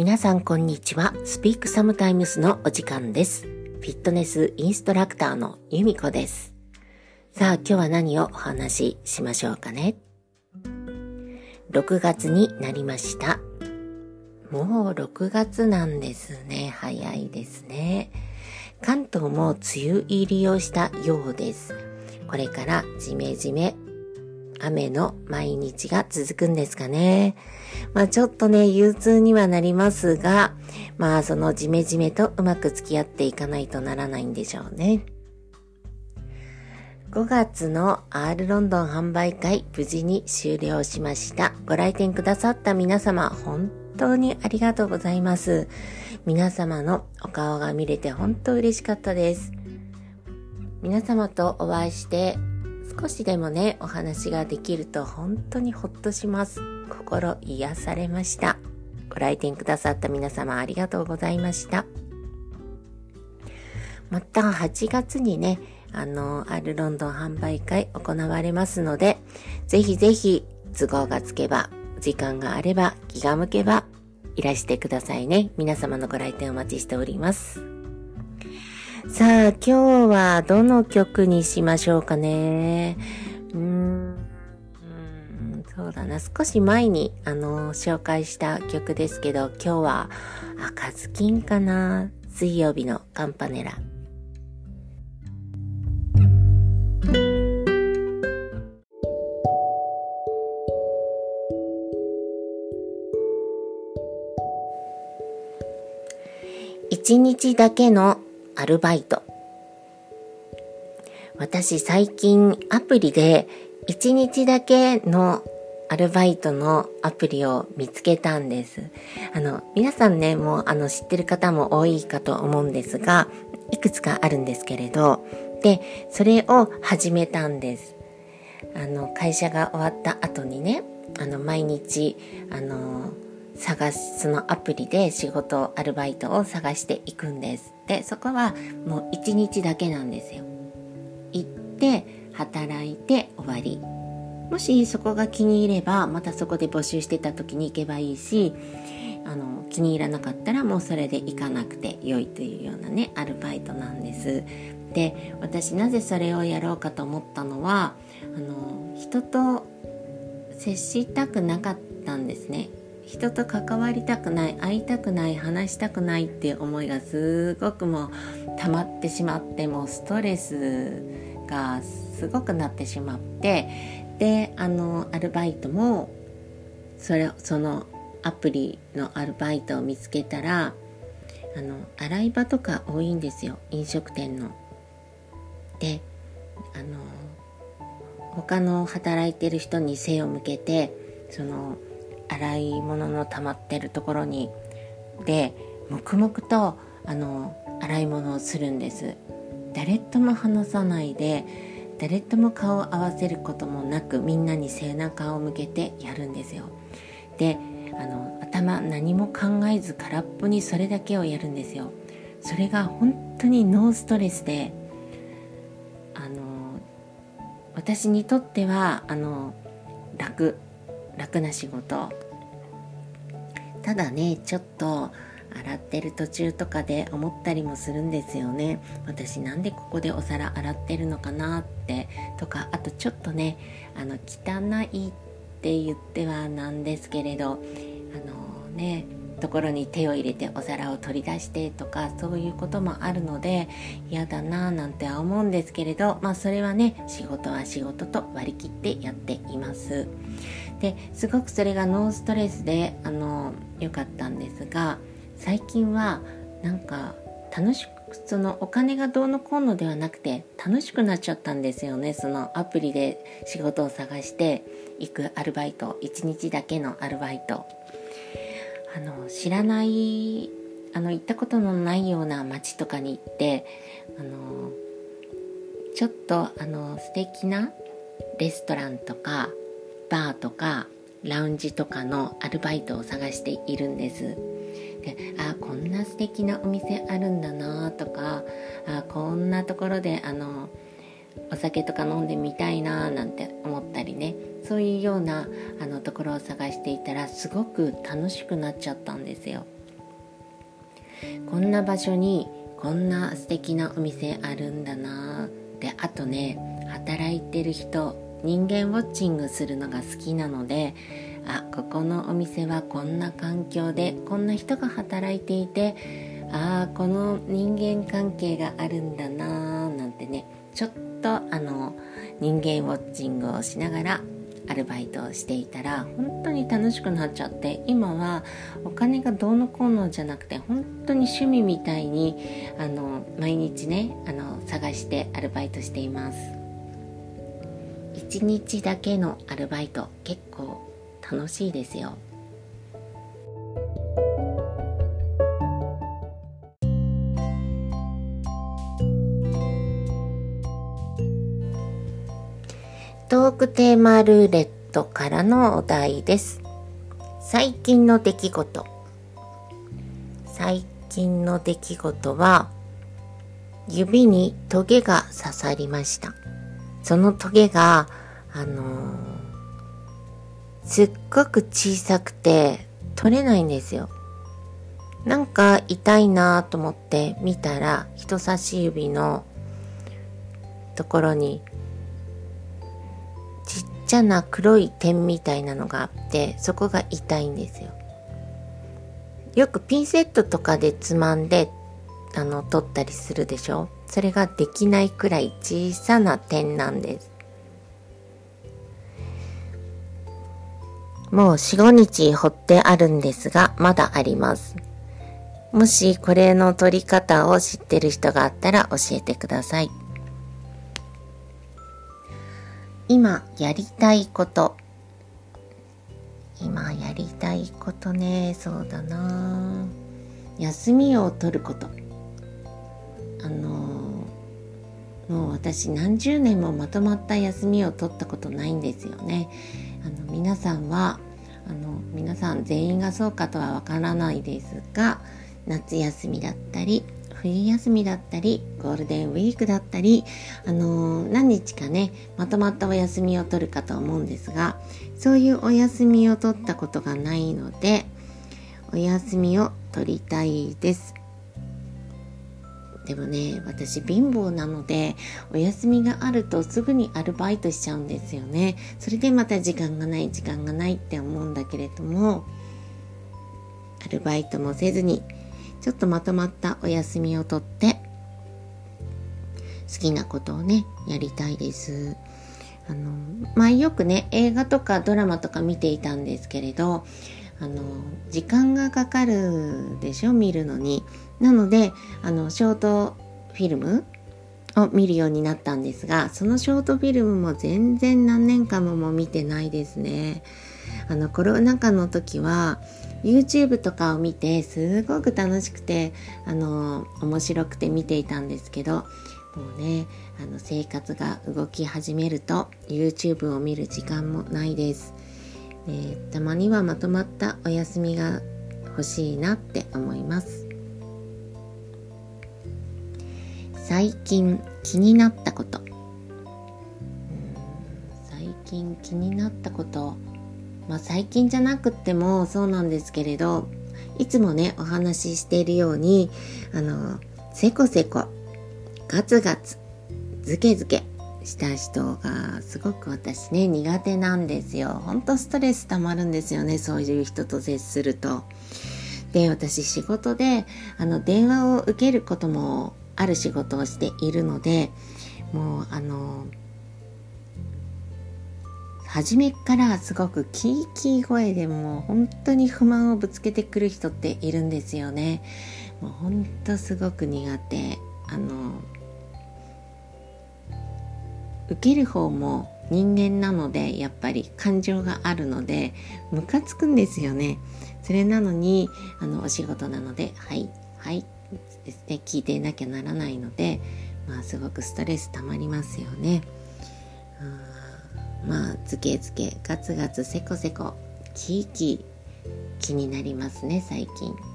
皆さんこんにちは。スピークサムタイムスのお時間です。フィットネスインストラクターのユミコです。さあ今日は何をお話ししましょうかね？6月になりました。もう6月なんですね。早いですね。関東も梅雨入りをしたようです。これからジメジメ雨の毎日が続くんですかね。まあちょっとね、憂鬱にはなりますが、まあそのジメジメとうまく付き合っていかないとならないんでしょうね。5月の R ロンドン販売会無事に終了しました。ご来店くださった皆様、本当にありがとうございます。皆様のお顔が見れて本当嬉しかったです。皆様とお会いして少しでもね、お話ができると本当にほっとします。心癒されました。ご来店くださった皆様ありがとうございました。また8月にね、あの、アルロンドン販売会行われますので、ぜひぜひ都合がつけば、時間があれば、気が向けば、いらしてくださいね。皆様のご来店お待ちしております。さあ、今日はどの曲にしましょうかね。うーん、そうだな。少し前に、あの、紹介した曲ですけど、今日は赤ずきんかな。水曜日のカンパネラ。一日だけのアルバイト。私最近アプリで1日だけのアルバイトのアプリを見つけたんです。あの、皆さんね、もうあの知ってる方も多いかと思うんですが、いくつかあるんですけれど、で、それを始めたんです。あの、会社が終わった後にね、あの、毎日、あの、探す、そのアプリで仕事、アルバイトを探していくんです。で、そこはもう一日だけなんですよ。行って、働いて終わり。もしそこが気に入れば、またそこで募集してた時に行けばいいし、あの、気に入らなかったらもうそれで行かなくて良いというようなね、アルバイトなんです。で、私なぜそれをやろうかと思ったのは、あの、人と接したくなかったんですね。人と関わりたくない会いたくない話したくないっていう思いがすごくもう溜まってしまってもうストレスがすごくなってしまってであのアルバイトもそれそのアプリのアルバイトを見つけたらあの洗い場とか多いんですよ飲食店の。であの他の働いてる人に背を向けてその洗い物の溜まってるところにで黙々とあの洗い物をするんです。誰とも話さないで誰とも顔を合わせることもなくみんなに背中を向けてやるんですよ。であの頭何も考えず空っぽにそれだけをやるんですよ。それが本当にノーストレスであの私にとってはあの楽。楽な仕事。ただねちょっと洗ってる途中とかで思ったりもするんですよね。私なんでここでお皿洗ってるのかなって。とかあとちょっとねあの汚いって言ってはなんですけれどあのねところに手を入れてお皿を取り出してとかそういうこともあるので嫌だなぁなんては思うんですけれどまあそれはね仕事は仕事と割り切ってやっています。ですごくそれがノーストレスであの良かったんですが最近はなんか楽しくそのお金がどうのこうのではなくて楽しくなっちゃったんですよね。そのアプリで仕事を探して行くアルバイト1日だけのアルバイト。あの知らないあの行ったことのないような街とかに行ってあのちょっとあの素敵なレストランとかバーとかラウンジとかのアルバイトを探しているんです。であこんな素敵なお店あるんだなとかあこんなところであのお酒とか飲んでみたいななんて思ったりねそういうようなあのところを探していたらすごく楽しくなっちゃったんですよ。こんな場所にこんな素敵なお店あるんだなであとね働いてる人人間ウォッチングするのが好きなのであここのお店はこんな環境でこんな人が働いていてああこの人間関係があるんだなーなんてねちょっとあの人間ウォッチングをしながらアルバイトをしていたら本当に楽しくなっちゃって今はお金がどうのこうのじゃなくて本当に趣味みたいにあの毎日ねあの探してアルバイトしています。1日だけのアルバイト結構楽しいですよトークテーマルーレットからのお題です。最近の出来事。最近の出来事は、指にトゲが刺さりました。そのトゲが、あのー、すっごく小さくて取れないんですよ。なんか痛いなと思って見たら人差し指のところにちっちゃな黒い点みたいなのがあってそこが痛いんですよよくピンセットとかでつまんであの取ったりするでしょ？それができないくらい小さな点なんです。もう4、5日掘ってあるんですが、まだあります。もしこれの取り方を知ってる人があったら教えてください。今やりたいこと。今やりたいことね。そうだな。休みを取ること。あのもう私何十年もまとまった休みを取ったことないんですよね。あの皆さんはあの皆さん全員がそうかとはわからないですが夏休みだったり冬休みだったりゴールデンウィークだったり、あのー、何日かねまとまったお休みを取るかと思うんですがそういうお休みを取ったことがないのでお休みを取りたいです。でもね私貧乏なのでお休みがあるとすぐにアルバイトしちゃうんですよね。それでまた時間がない時間がないって思うんだけれどもアルバイトもせずにちょっとまとまったお休みをとって好きなことをねやりたいです。あの前よくね映画とかドラマとか見ていたんですけれどあの時間がかかるでしょ見るのに。なのであのショートフィルムを見るようになったんですがそのショートフィルムも全然何年間もも見てないですね。あのコロナ禍の時は YouTube とかを見てすごく楽しくてあの面白くて見ていたんですけどもうねあの生活が動き始めると YouTube を見る時間もないです、えー、たまにはまとまったお休みが欲しいなって思います。最近気になったこと。最近気になったこと。まあ、最近じゃなくってもそうなんですけれどいつもねお話ししているようにあのせこせこガツガツズケズケした人がすごく私ね苦手なんですよほんとストレス溜まるんですよねそういう人と接するとで私仕事であの電話を受けることもある仕事をしているのでもうあの初めからすごくキーキー声でもう本当に不満をぶつけてくる人っているんですよね。もう本当すごく苦手。あの受ける方も人間なのでやっぱり感情があるのでムカつくんですよね。それなのにあのお仕事なのではいはいですね聞いていなきゃならないのでまあすごくストレス溜まりますよね。まあズケズケガツガツセコセコキーキー気になりますね最近。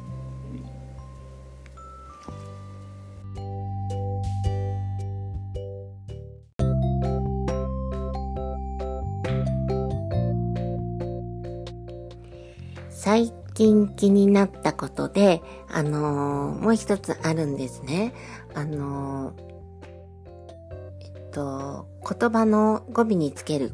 近気になったことで、あのー、もう一つあるんですね。あのー、えっと、言葉の語尾につける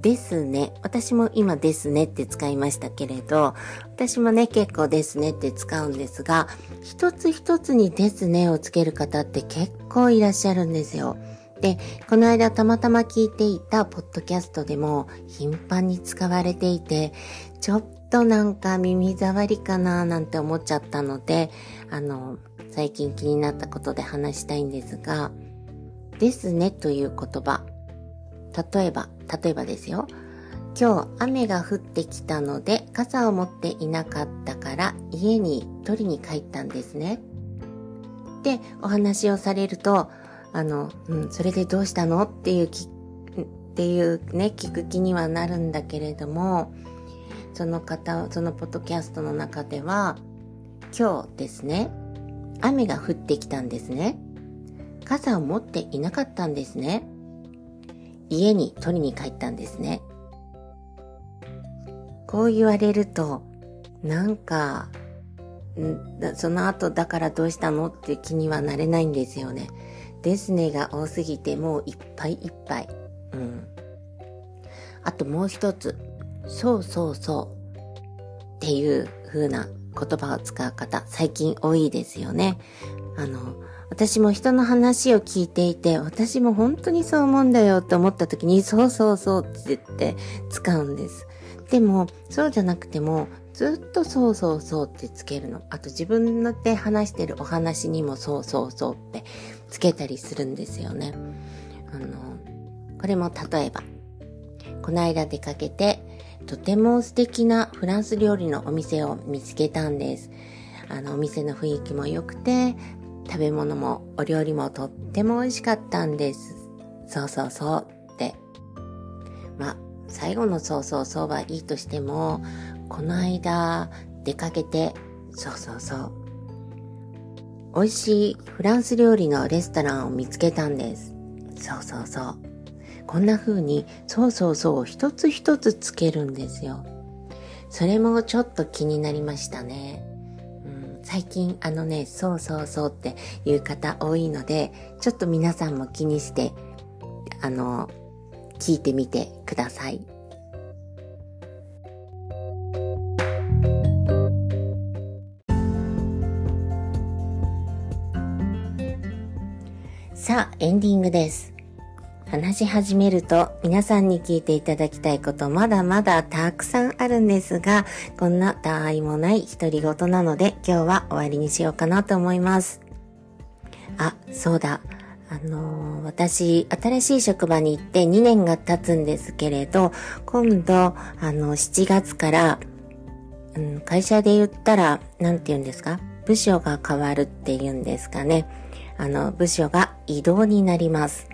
ですね。私も今ですねって使いましたけれど、私もね、結構ですねって使うんですが、一つ一つにですねをつける方って結構いらっしゃるんですよ。で、この間たまたま聞いていたポッドキャストでも頻繁に使われていて、ちょっとなんか耳障りかななんて思っちゃったので、あの、最近気になったことで話したいんですが、ですねという言葉。例えば、例えばですよ。今日雨が降ってきたので傘を持っていなかったから家に取りに帰ったんですね。で、お話をされると、あの、うん、それでどうしたの？っていうき、っていうね、聞く気にはなるんだけれども、その方、そのポッドキャストの中では、今日ですね、雨が降ってきたんですね。傘を持っていなかったんですね。家に取りに帰ったんですね。こう言われると、なんか、んその後だからどうしたのって気にはなれないんですよね。ですねが多すぎてもういっぱいいっぱい。うん。あともう一つ。そうそうそうっていう風な言葉を使う方、最近多いですよね。あの、私も人の話を聞いていて、私も本当にそう思うんだよって思った時に、そうそうそうって言って使うんです。でも、そうじゃなくても、ずっとそうそうそうってつけるの。あと自分ので話してるお話にもそうそうそうってつけたりするんですよね。あの、これも例えば、この間出かけて、とても素敵なフランス料理のお店を見つけたんです。あの、お店の雰囲気も良くて、食べ物もお料理もとっても美味しかったんです。そうそうそうって。まあ、最後のそうそうそうはいいとしても、この間出かけて、そうそうそう。美味しいフランス料理のレストランを見つけたんです。そうそうそう。こんな風に、そうそうそう一つ一つつけるんですよ。それもちょっと気になりましたね。うん最近あのね、そうそうそうっていう方多いので、ちょっと皆さんも気にして、あの、聞いてみてください。さあ、エンディングです。話し始めると皆さんに聞いていただきたいことまだまだたくさんあるんですが、こんなたわいもない独り言なので今日は終わりにしようかなと思います。あ、そうだ。あのー、私、新しい職場に行って2年が経つんですけれど、今度、あの、7月から、うん、会社で言ったら、なんて言うんですか？部署が変わるっていうんですかね。あの、部署が移動になります。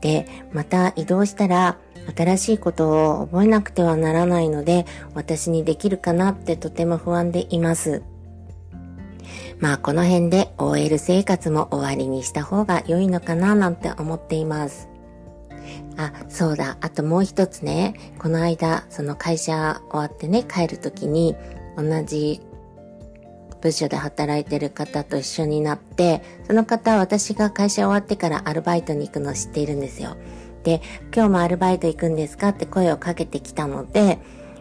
で、また移動したら新しいことを覚えなくてはならないので、私にできるかなってとても不安でいます。まあこの辺で OL 生活も終わりにした方が良いのかななんて思っています。あ、そうだ。あともう一つね。この間、その会社終わってね、帰るときに、同じ部署で働いてる方と一緒になって、その方は私が会社終わってからアルバイトに行くのを知っているんですよ。で、今日もアルバイト行くんですかって声をかけてきたので、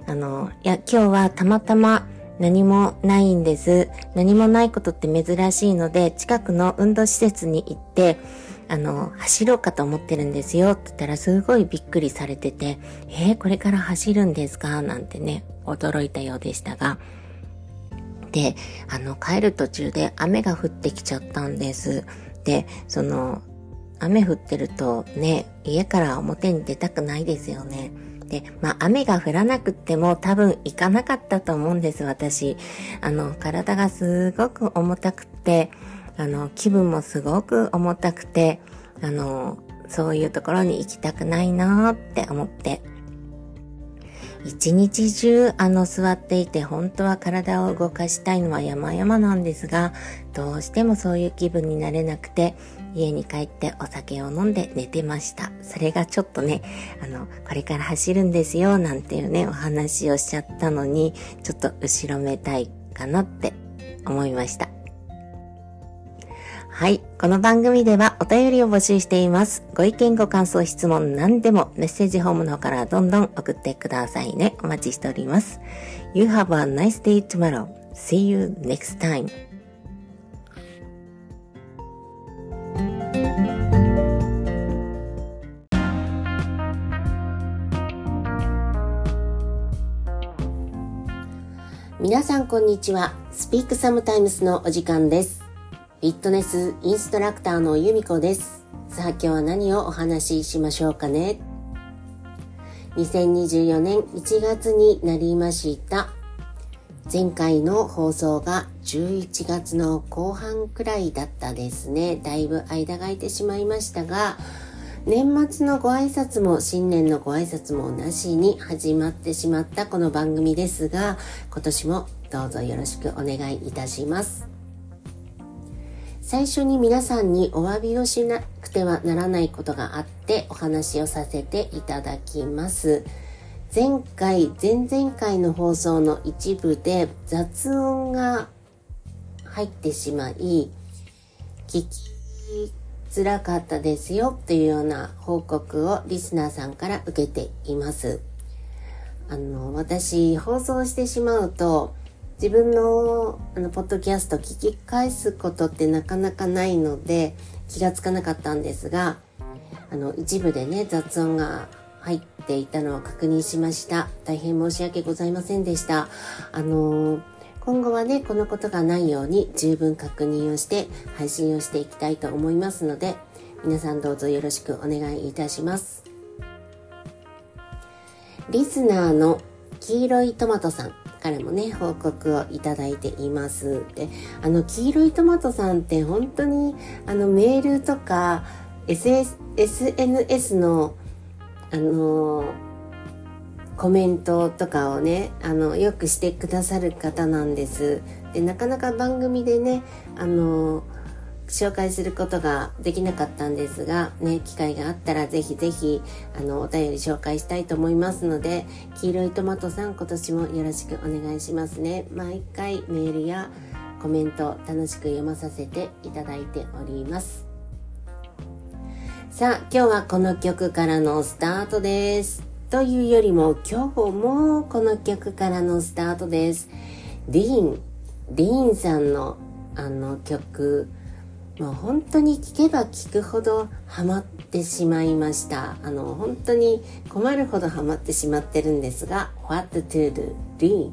あの、いや、今日はたまたま何もないんです。何もないことって珍しいので、近くの運動施設に行って、あの、走ろうかと思ってるんですよって言ったらすごいびっくりされてて、えー、これから走るんですか？なんてね、驚いたようでしたが、で、あの、帰る途中で雨が降ってきちゃったんです。で、その、雨降ってるとね、家から表に出たくないですよね。で、まあ雨が降らなくっても多分行かなかったと思うんです、私。あの、体がすごく重たくて、あの、気分もすごく重たくて、あの、そういうところに行きたくないなーって思って、一日中あの座っていて本当は体を動かしたいのは山々なんですが、どうしてもそういう気分になれなくて、家に帰ってお酒を飲んで寝てました。それがちょっとね、あの、これから走るんですよ、なんていうね、お話をしちゃったのに、ちょっと後ろめたいかなって思いました。はい。この番組ではお便りを募集しています。ご意見、ご感想、質問、何でもメッセージホームの方からどんどん送ってくださいね。お待ちしております。You have a nice day tomorrow. See you next time. 皆さんこんにちは。スピークサムタイムスのお時間です。フィットネスインストラクターのゆみこです。さあ今日は何をお話ししましょうかね。2024年1月になりました。前回の放送が11月の後半くらいだったですね。だいぶ間が空いてしまいましたが、年末のご挨拶も新年のご挨拶もなしに始まってしまったこの番組ですが、今年もどうぞよろしくお願いいたします。最初に皆さんにお詫びをしなくてはならないことがあってお話をさせていただきます。前回、前々回の放送の一部で雑音が入ってしまい、聞きづらかったですよというような報告をリスナーさんから受けています。あの、私、放送してしまうと、自分のあのポッドキャスト聞き返すことってなかなかないので気がつかなかったんですがあの一部でね雑音が入っていたのを確認しました。大変申し訳ございませんでした。あの今後はねこのことがないように十分確認をして配信をしていきたいと思いますので皆さんどうぞよろしくお願いいたします。リスナーの黄色いトマトさん。からもね、報告をいただいています。で、あの、黄色いトマトさんって本当に、あの、メールとか、SS、SNS の、あの、コメントとかをね、あの、よくしてくださる方なんです。で、なかなか番組でね、あの、紹介することができなかったんですが、ね、機会があったらぜひぜひ、あの、お便り紹介したいと思いますので、黄色いトマトさん今年もよろしくお願いしますね。毎回メールやコメント楽しく読まさせていただいております。さあ、今日はこの曲からのスタートです。というよりも今日もこの曲からのスタートです。ディーン、ディーンさんのあの曲、もう本当に聞けば聞くほどハマってしまいました。あの、本当に困るほどハマってしまってるんですが、What to do?